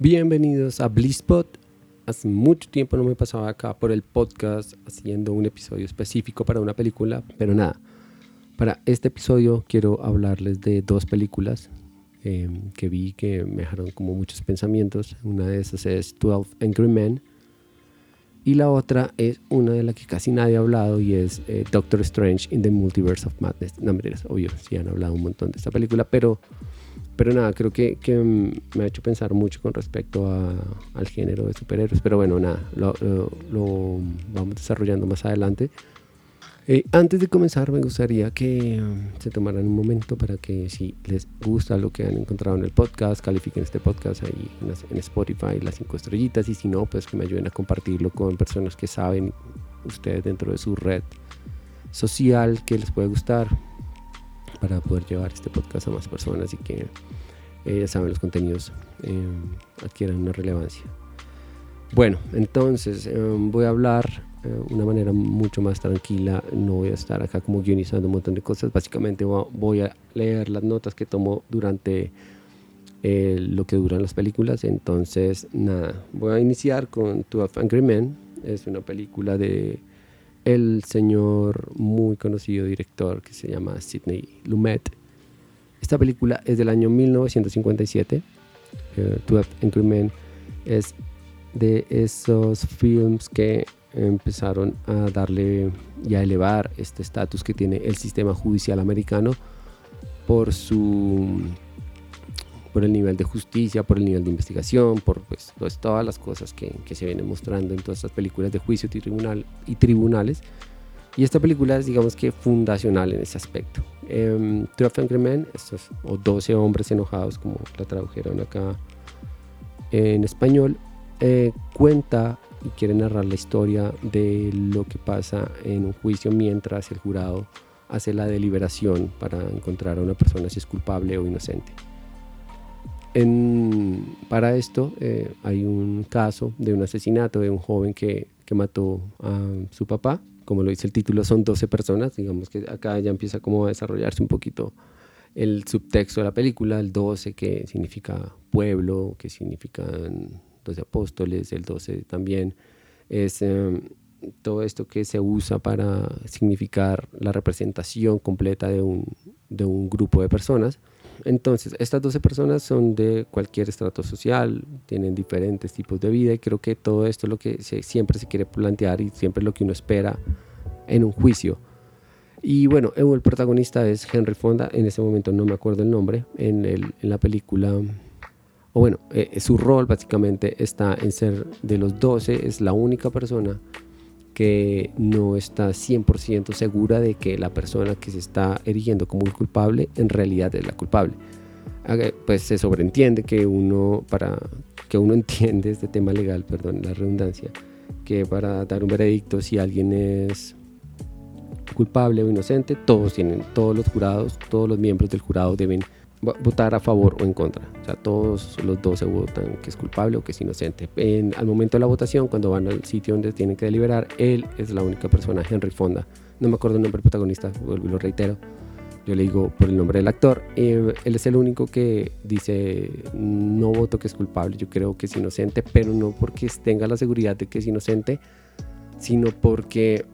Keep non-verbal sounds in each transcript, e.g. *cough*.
Bienvenidos a Blisspot. Hace mucho tiempo no me pasaba acá por el podcast haciendo un episodio específico para una película, pero nada. Para este episodio quiero hablarles de dos películas em, que vi que me dejaron como muchos pensamientos. Una de esas es 12 Angry Men y la otra es una de la que casi nadie ha hablado y es eh, Doctor Strange in the Multiverse of Madness. No, es obvio, sí han hablado un montón de esta película, pero, pero nada, creo que, que me ha hecho pensar mucho con respecto a, al género de superhéroes. Pero bueno, nada, lo, lo vamos desarrollando más adelante. Eh, antes de comenzar, me gustaría que um, se tomaran un momento para que si les gusta lo que han encontrado en el podcast, califiquen este podcast ahí en, Spotify, las cinco estrellitas, y si no, pues que me ayuden a compartirlo con personas que saben ustedes dentro de su red social que les puede gustar para poder llevar este podcast a más personas y que eh, ya saben los contenidos eh, adquieran una relevancia. Bueno, entonces voy a hablar de eh, una manera mucho más tranquila. No voy a estar acá como guionizando un montón de cosas. Básicamente voy a leer las notas que tomo durante eh, lo que duran las películas. Entonces, nada, voy a iniciar con 12 Angry Men. Es una película de el señor muy conocido director que se llama Sidney Lumet. Esta película es del año 1957. 12 Angry Men es de esos films que empezaron a darle y a elevar este estatus que tiene el sistema judicial americano por su por el nivel de justicia, por el nivel de investigación, por pues, pues todas las cosas que, que, se vienen mostrando en todas estas películas de juicio y, tribunal, y tribunales. Y esta película es, digamos que, fundacional en ese aspecto. Eh, Angry Men, estos, o 12 hombres enojados, como la tradujeron acá en español, eh, cuenta y quiere narrar la historia de lo que pasa en un juicio mientras el jurado hace la deliberación para encontrar a una persona si es culpable o inocente. Para esto eh, hay un caso de un asesinato de un joven que, que, mató a su papá. Como lo dice el título, son 12 personas. Digamos que acá ya empieza a desarrollarse un poquito el subtexto de la película, el 12 que significa pueblo, que significan 12 apóstoles, el 12 también es em, todo esto que se usa para significar la representación completa de un, de un grupo de personas. Entonces, estas 12 personas son de cualquier estrato social, tienen diferentes tipos de vida y creo que todo esto es lo que siempre se quiere plantear y siempre es lo que uno espera en un juicio. Y bueno, el protagonista es Henry Fonda, en ese momento no me acuerdo el nombre, en, el, en la película o bueno, eh, su rol básicamente está en ser de los 12, es la única persona que no está 100% segura de que la persona que se está erigiendo como el culpable en realidad es la culpable. Pues se sobreentiende que uno, para que uno *laughs* entiende este tema legal, perdón, la redundancia, que para dar un veredicto si alguien es culpable o inocente, todos tienen, todos los jurados, todos los miembros del jurado deben votar a favor o en contra. O sea, todos los dos se votan que es culpable o que es inocente. En, al momento de la votación, cuando van al sitio donde tienen que deliberar, él es la única persona, Henry Fonda. No me acuerdo el nombre del protagonista, lo reitero. Yo le digo por el nombre del actor. Eh, él es el único que dice, no voto que es culpable, yo creo que es inocente, pero no porque tenga la seguridad de que es inocente, sino porque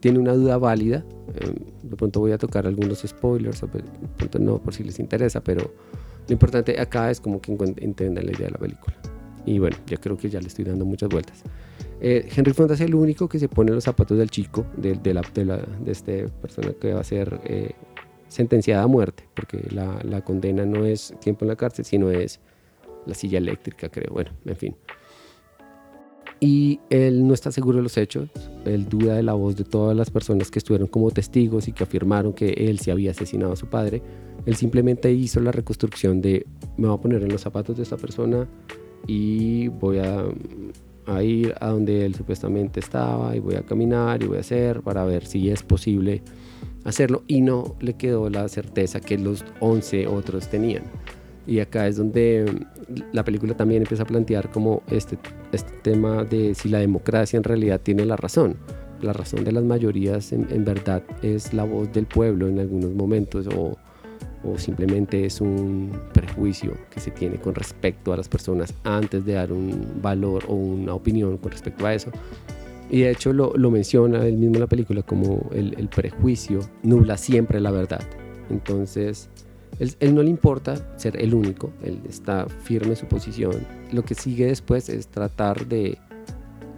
tiene una duda válida. Em, de pronto voy a tocar algunos spoilers, de pronto no, por si les interesa, pero lo importante acá es como que entiendan la idea de la película. Y bueno, ya creo que ya le estoy dando muchas vueltas. Eh, Henry Fonda es el único que se pone los zapatos del chico, de, de, la, de, la, de este persona que va a ser eh, sentenciada a muerte, porque la, la condena no es tiempo en la cárcel, sino es la silla eléctrica, creo. Bueno, en fin y él no está seguro de los hechos, él duda de la voz de todas las personas que estuvieron como testigos y que afirmaron que él se había asesinado a su padre. Él simplemente hizo la reconstrucción de me voy a poner en los zapatos de esta persona y voy a, a ir a donde él supuestamente estaba y voy a caminar y voy a hacer para ver si es posible hacerlo y no le quedó la certeza que los 11 otros tenían. Y acá es donde mm, la película también empieza a plantear como este, este tema de si la democracia en realidad tiene la razón. La razón de las mayorías en, verdad es la voz del pueblo en algunos momentos o, o simplemente es un prejuicio que se tiene con respecto a las personas antes de dar un valor o una opinión con respecto a eso. Y de hecho lo, menciona él mismo en la película como el, el prejuicio nubla siempre la verdad. Entonces, él, no le importa ser el único, él está firme en su posición. Lo que sigue después es tratar de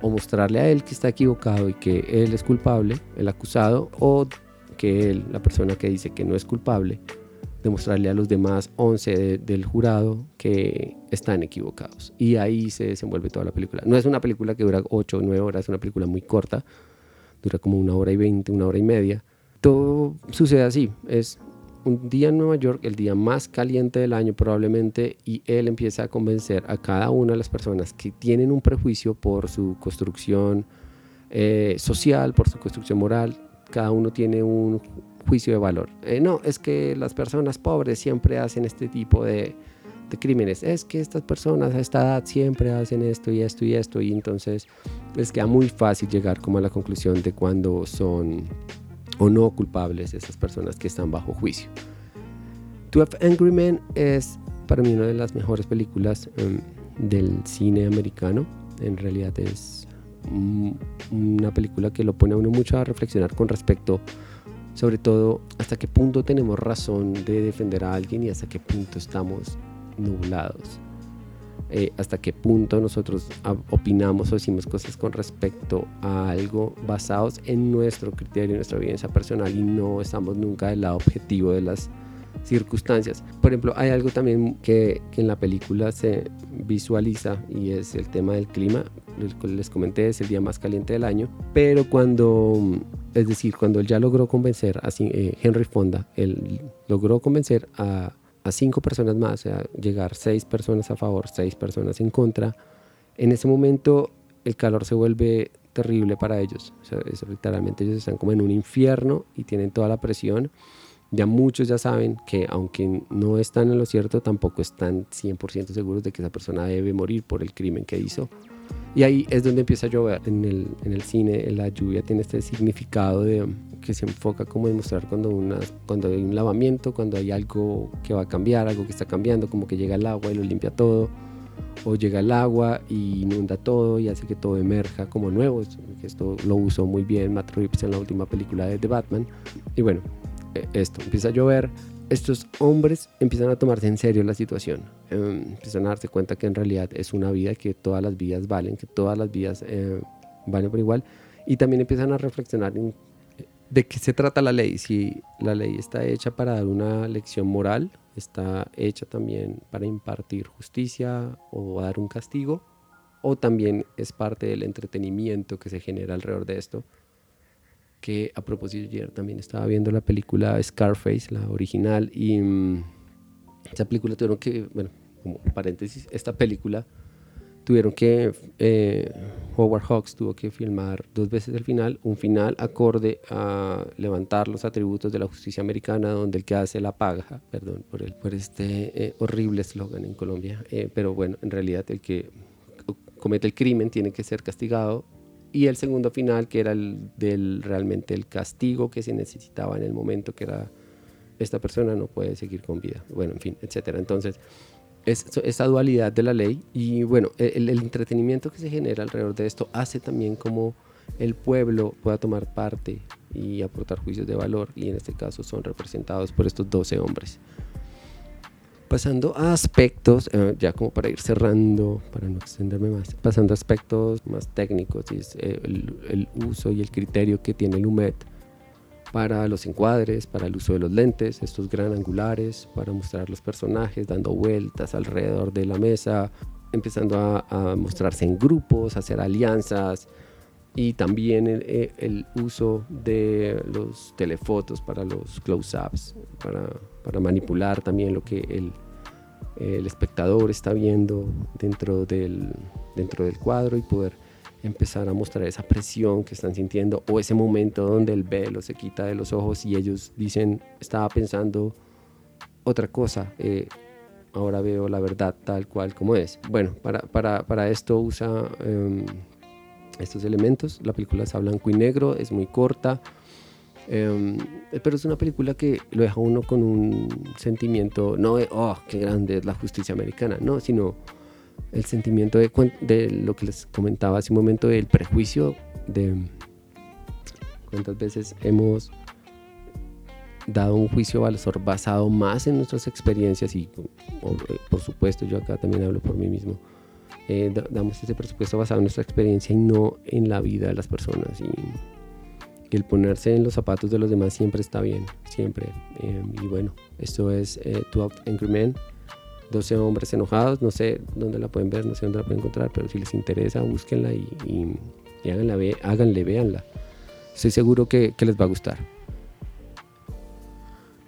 o mostrarle a él que está equivocado y que él es culpable, el acusado, o que él, la persona que dice que no es culpable, demostrarle a los demás 11 del jurado que están equivocados. Y ahí se desenvuelve toda la película. No es una película que dura 8 o 9 horas, es una película muy corta, dura como una hora y 20, una hora y media. Todo sucede así, es un día en Nueva York, el día más caliente del año probablemente, y él empieza a convencer a cada una de las personas que tienen un prejuicio por su construcción eh, social, por su construcción moral, cada uno tiene un juicio de valor. Eh, no, es que las personas pobres siempre hacen este tipo de, crímenes. Es que estas personas a esta edad siempre hacen esto y esto y esto. Y entonces les queda muy fácil llegar como a la conclusión de cuando son o no culpables esas personas que están bajo juicio. 12 Angry Men es para mí una de las mejores películas em, del cine americano. En realidad es una película que lo pone a uno mucho a reflexionar con respecto, sobre todo, hasta qué punto tenemos razón de defender a alguien y hasta qué punto estamos nublados. Eh, hasta qué punto nosotros opinamos o decimos cosas con respecto a algo basados en nuestro criterio, en nuestra evidencia personal y no estamos nunca del lado objetivo de las circunstancias. Por ejemplo, hay algo también que, en la película se visualiza y es el tema del clima. Les comenté, es el día más caliente del año, pero cuando, es decir, cuando él ya logró convencer a eh, Henry Fonda, él logró convencer a a cinco personas más, o sea, llegar seis personas a favor, seis personas en contra, en ese momento el calor se vuelve terrible para ellos. O sea, literalmente ellos están como en un infierno y tienen toda la presión. Ya muchos ya saben que aunque no están en lo cierto, tampoco están 100% seguros de que esa persona debe morir por el crimen que hizo. Y ahí es donde empieza a llover. En el, en el cine la lluvia tiene este significado de, que se enfoca como en mostrar cuando, una, cuando hay un lavamiento, cuando hay algo que va a cambiar, algo que está cambiando, como que llega el agua y lo limpia todo, o llega el agua y inunda todo y hace que todo emerja como nuevo. Esto lo usó muy bien Matt Reeves en la última película de The Batman. Y bueno, e, esto, empieza a llover, estos hombres empiezan a tomarse en serio la situación, em, empiezan a darse cuenta que en realidad es una vida, que todas las vidas valen, que todas las vidas eh, valen por igual, y también empiezan a reflexionar en de qué se trata la ley, si la ley está hecha para dar una lección moral, está hecha también para impartir justicia o dar un castigo, o también es parte del entretenimiento que se genera alrededor de esto que a propósito ayer también estaba viendo la película Scarface, la original, y mm, esa película tuvieron que, bueno, como paréntesis, esta película tuvieron que, eh, Howard Hawks tuvo que filmar dos veces el final, un final acorde a levantar los atributos de la justicia americana, donde el que hace la paga, perdón por, el, por este eh, horrible eslogan en Colombia, eh, pero bueno, en realidad el que comete el crimen tiene que ser castigado y el segundo final que era el del realmente el castigo que se necesitaba en el momento que era esta persona no puede seguir con vida bueno en fin etcétera. Entonces es esa dualidad de la ley y bueno e, el, entretenimiento que se genera alrededor de esto hace también como el pueblo pueda tomar parte y aportar juicios de valor y en este caso son representados por estos 12 hombres Pasando a aspectos, eh, ya como para ir cerrando, para no extenderme más, pasando a aspectos más técnicos, es eh, el, uso y el criterio que tiene el UMET para los encuadres, para el uso de los lentes, estos gran angulares, para mostrar los personajes dando vueltas alrededor de la mesa, empezando a, mostrarse en grupos, hacer alianzas y también el, eh, el, uso de los telefotos para los close-ups, para, para manipular también lo que el, el espectador está viendo dentro del, dentro del cuadro y poder empezar a mostrar esa presión que están sintiendo o ese momento donde el velo se quita de los ojos y ellos dicen, estaba pensando otra cosa, eh, ahora veo la verdad tal cual como es. Bueno, para, para, para esto usa em, estos elementos, la película es a blanco y negro, es muy corta, Em, pero es una película que lo deja uno con un sentimiento, no de, oh, qué grande es la justicia americana, no, sino el sentimiento de, de lo que les comentaba hace un momento, del prejuicio de cuántas veces hemos dado un juicio valor basado más en nuestras experiencias y eh, por supuesto yo acá también hablo por mí mismo eh, damos ese presupuesto basado en nuestra experiencia y no en la vida de las personas. Y, el ponerse en los zapatos de los demás siempre está bien siempre. Eh, y bueno esto es 12 Angry Men. 12 hombres enojados no sé dónde la pueden ver no sé dónde la pueden encontrar pero si les interesa búsquenla y, háganla, háganle véanla. Estoy seguro que, que les va a gustar.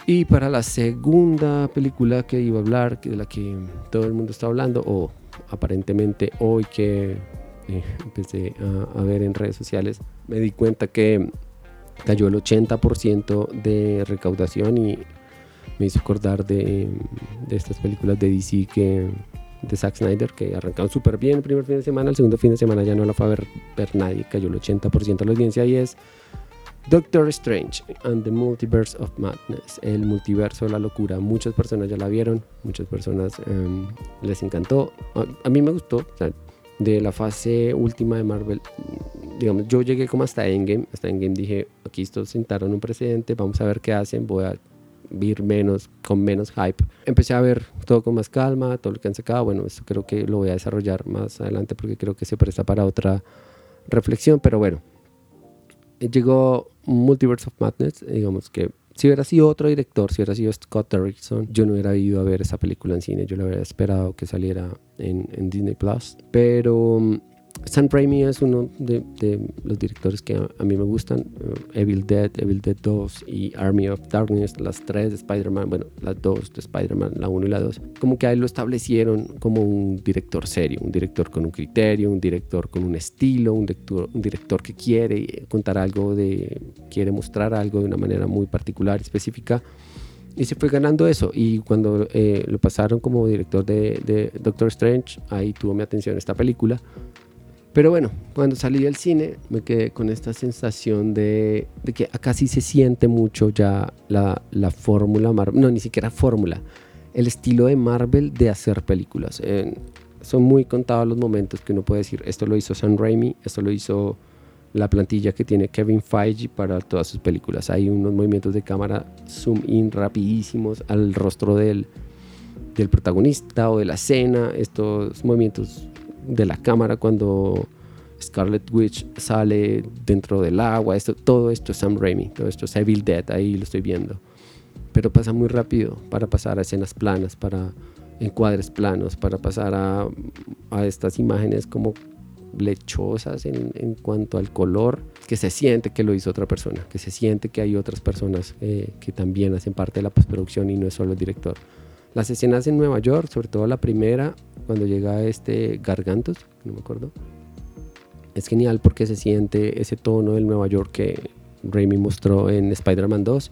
Y para la segunda película que iba a hablar, de la que todo el mundo está hablando, o aparentemente hoy que eh, empecé a, ver en redes sociales, me di cuenta que cayó el 80% de recaudación y me hizo acordar de, de, estas películas de DC que de Zack Snyder que arrancaron súper bien el primer fin de semana, el segundo fin de semana ya no la fue a ver, ver nadie, cayó el 80% de la audiencia y es Doctor Strange and the Multiverse of Madness, el multiverso de la locura. Muchas personas ya la vieron, muchas personas em, les encantó. A, mí me gustó. de la fase última de Marvel, digamos, yo llegué como hasta Endgame. Hasta Endgame dije, aquí estos sentaron un precedente, vamos a ver qué hacen, voy a ver menos, con menos hype. Empecé a ver todo con más calma, todo lo que han sacado. Bueno, esto creo que lo voy a desarrollar más adelante porque creo que se presta para otra reflexión, pero bueno llegó Multiverse of Madness, digamos que si hubiera sido otro director, si hubiera sido Scott Derrickson, yo no hubiera ido a ver esa película en cine, yo la hubiera esperado que saliera en, en Disney Plus. Pero Sam Raimi es uno de, los directores que a, mí me gustan. Eh, Evil Dead, Evil Dead 2 y Army of Darkness, las tres de Spider-Man, bueno, las dos de Spider-Man, la 1 y la 2. Como que a él lo establecieron como un director serio, un director con un criterio, un director con un estilo, un director, un director que quiere contar algo, de, quiere mostrar algo de una manera muy particular específica. Y se fue ganando eso. Y cuando eh, lo pasaron como director de, de Doctor Strange, ahí tuvo mi atención esta película pero bueno, cuando salí del cine me quedé con esta sensación de, que acá sí se siente mucho ya la, fórmula Marvel, no, ni siquiera fórmula, el estilo de Marvel de hacer películas. son muy contados los momentos que uno puede decir, esto lo hizo Sam Raimi, esto lo hizo la plantilla que tiene Kevin Feige para todas sus películas. Hay unos movimientos de cámara zoom in rapidísimos al rostro del, del protagonista o de la escena, estos movimientos de la cámara cuando Scarlet Witch sale dentro del agua, esto, todo esto es Sam Raimi, todo esto es Evil Dead, ahí lo estoy viendo. Pero pasa muy rápido para pasar a escenas planas, para encuadres planos, para pasar a, a estas imágenes como lechosas en, en, cuanto al color, que se siente que lo hizo otra persona, que se siente que hay otras personas eh, que también hacen parte de la postproducción y no es solo el director. Las escenas en Nueva York, sobre todo la primera, cuando llega este Gargantos, no me acuerdo, es genial porque se siente ese tono del Nueva York que Raimi mostró en Spider-Man 2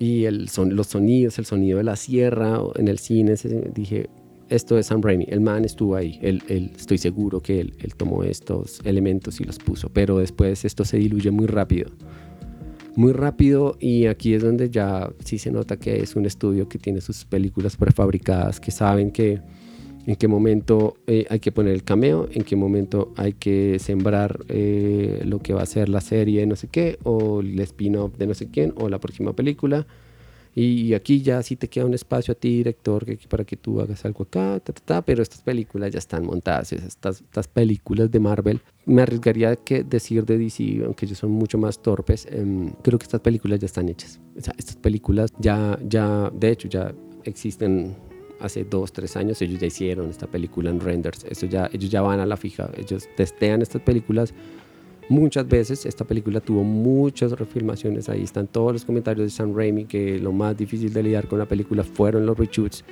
y el son, los sonidos, el sonido de la sierra en el cine, dije, esto es Sam Raimi, el man estuvo ahí, él, estoy seguro que él, él, tomó estos elementos y los puso, pero después esto se diluye muy rápido muy rápido y aquí es donde ya sí se nota que es un estudio que tiene sus películas prefabricadas, que saben que en qué momento eh, hay que poner el cameo, en qué momento hay que sembrar eh, lo que va a ser la serie no sé qué, o el spin-off de no sé quién, o la próxima película. Y aquí ya sí te queda un espacio a ti, director, que, para que tú hagas algo acá, pero estas películas ya están montadas, estas, estas películas de Marvel. Me arriesgaría que decir de DC, aunque ellos son mucho más torpes, em, creo que estas películas ya están hechas. O sea, estas películas ya, ya, de hecho, ya existen hace dos, tres años. Ellos ya hicieron esta película en renders. Eso ya, ellos ya van a la fija. Ellos testean estas películas muchas veces. Esta película tuvo muchas refilmaciones, ahí están todos los comentarios de Sam Raimi, que lo más difícil de lidiar con la película fueron los reshoots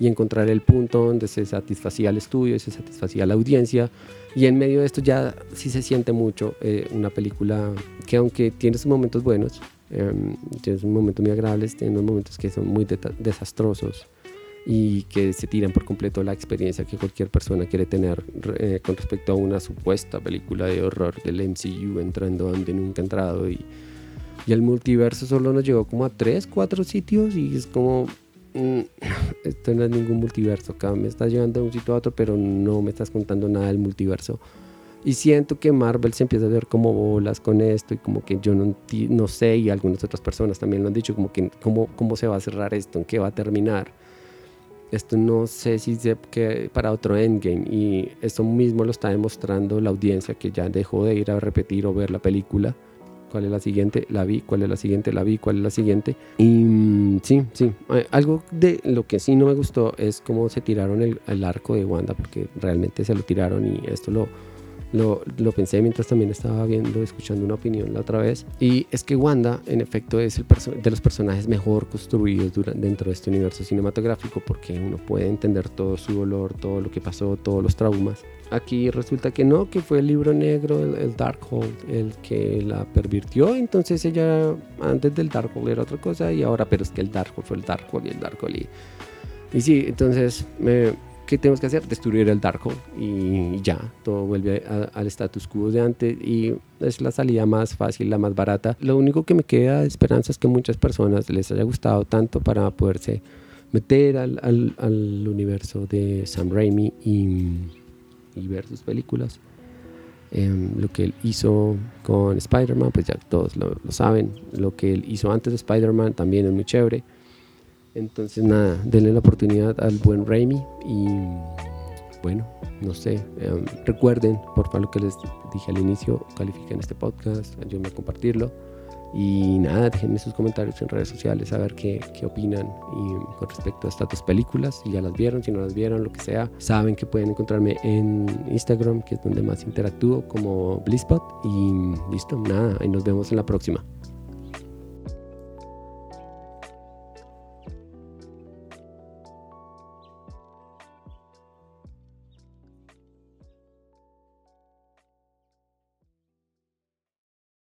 y encontrar el punto donde se satisfacía el estudio y se satisfacía la audiencia. Y en medio de esto ya sí se siente mucho eh, una película que aunque tiene sus momentos buenos, em, tiene sus momentos muy agradables, tiene unos momentos que son muy desastrosos y que se tiran por completo la experiencia que cualquier persona quiere tener eh, con respecto a una supuesta película de horror del MCU entrando donde nunca ha entrado y Y el multiverso solo nos llegó como a tres, cuatro sitios y es como, mm, *laughs* esto no es ningún multiverso, acá me estás llevando de un sitio a otro, pero no me estás contando nada del multiverso. Y siento que Marvel se empieza a ver como bolas con esto y como que yo no, no sé y algunas otras personas también lo han dicho, como que cómo, cómo se va a cerrar esto, en qué va a terminar. Esto no sé si se que para otro endgame y esto mismo lo está demostrando la audiencia que ya dejó de ir a repetir o ver la película. ¿Cuál es la siguiente? La vi. ¿Cuál es la siguiente? La vi. ¿Cuál es la siguiente? Y mm, sí, sí. Eh, algo de lo que sí no me gustó es cómo se tiraron el, el arco de Wanda, porque realmente se lo tiraron y esto lo, lo, pensé mientras también estaba viendo, escuchando una opinión la otra vez. Y es que Wanda, en efecto, es el de los personajes mejor construidos dentro de este universo cinematográfico porque uno puede entender todo su dolor, todo lo que pasó, todos los traumas. Aquí resulta que no, que fue el libro negro, el, el Darkhold, el que la pervirtió. Entonces ella, antes del Darkhold era otra cosa y ahora, pero es que el Darkhold fue el Darkhold y el Darkhold. Y, y sí, entonces me ¿qué tenemos que hacer? Destruir el Darkhold y ya, todo vuelve al status quo de antes y es la salida más fácil, la más barata. Lo único que me queda de esperanza es que muchas personas les haya gustado tanto para poderse meter al, al, al universo de Sam Raimi y, y ver sus películas. Eh, lo que él hizo con Spider-Man, pues ya todos lo, lo saben. Lo que él hizo antes de Spider-Man también es muy chévere. Entonces nada, denle la oportunidad al buen Raimi y bueno, no sé, eh, recuerden por favor lo que les dije al inicio, califiquen este podcast, ayúdenme a compartirlo y nada, déjenme sus comentarios en redes sociales a ver qué, qué opinan y con respecto a estas dos películas, si ya las vieron, si no las vieron, lo que sea, saben que pueden encontrarme en Instagram, que es donde más interactúo como Blisspot y listo, nada, y nos vemos en la próxima.